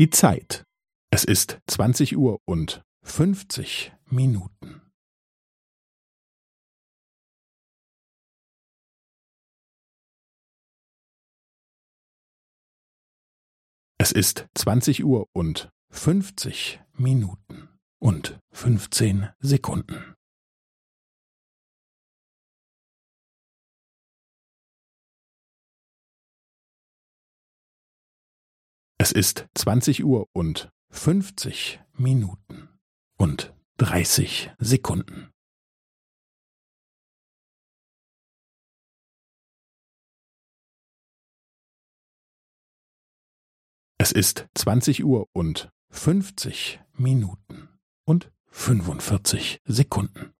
Die Zeit. Es ist zwanzig Uhr und fünfzig Minuten. Es ist zwanzig Uhr und fünfzig Minuten und fünfzehn Sekunden. Es ist zwanzig Uhr und fünfzig Minuten und dreißig Sekunden. Es ist zwanzig Uhr und fünfzig Minuten und fünfundvierzig Sekunden.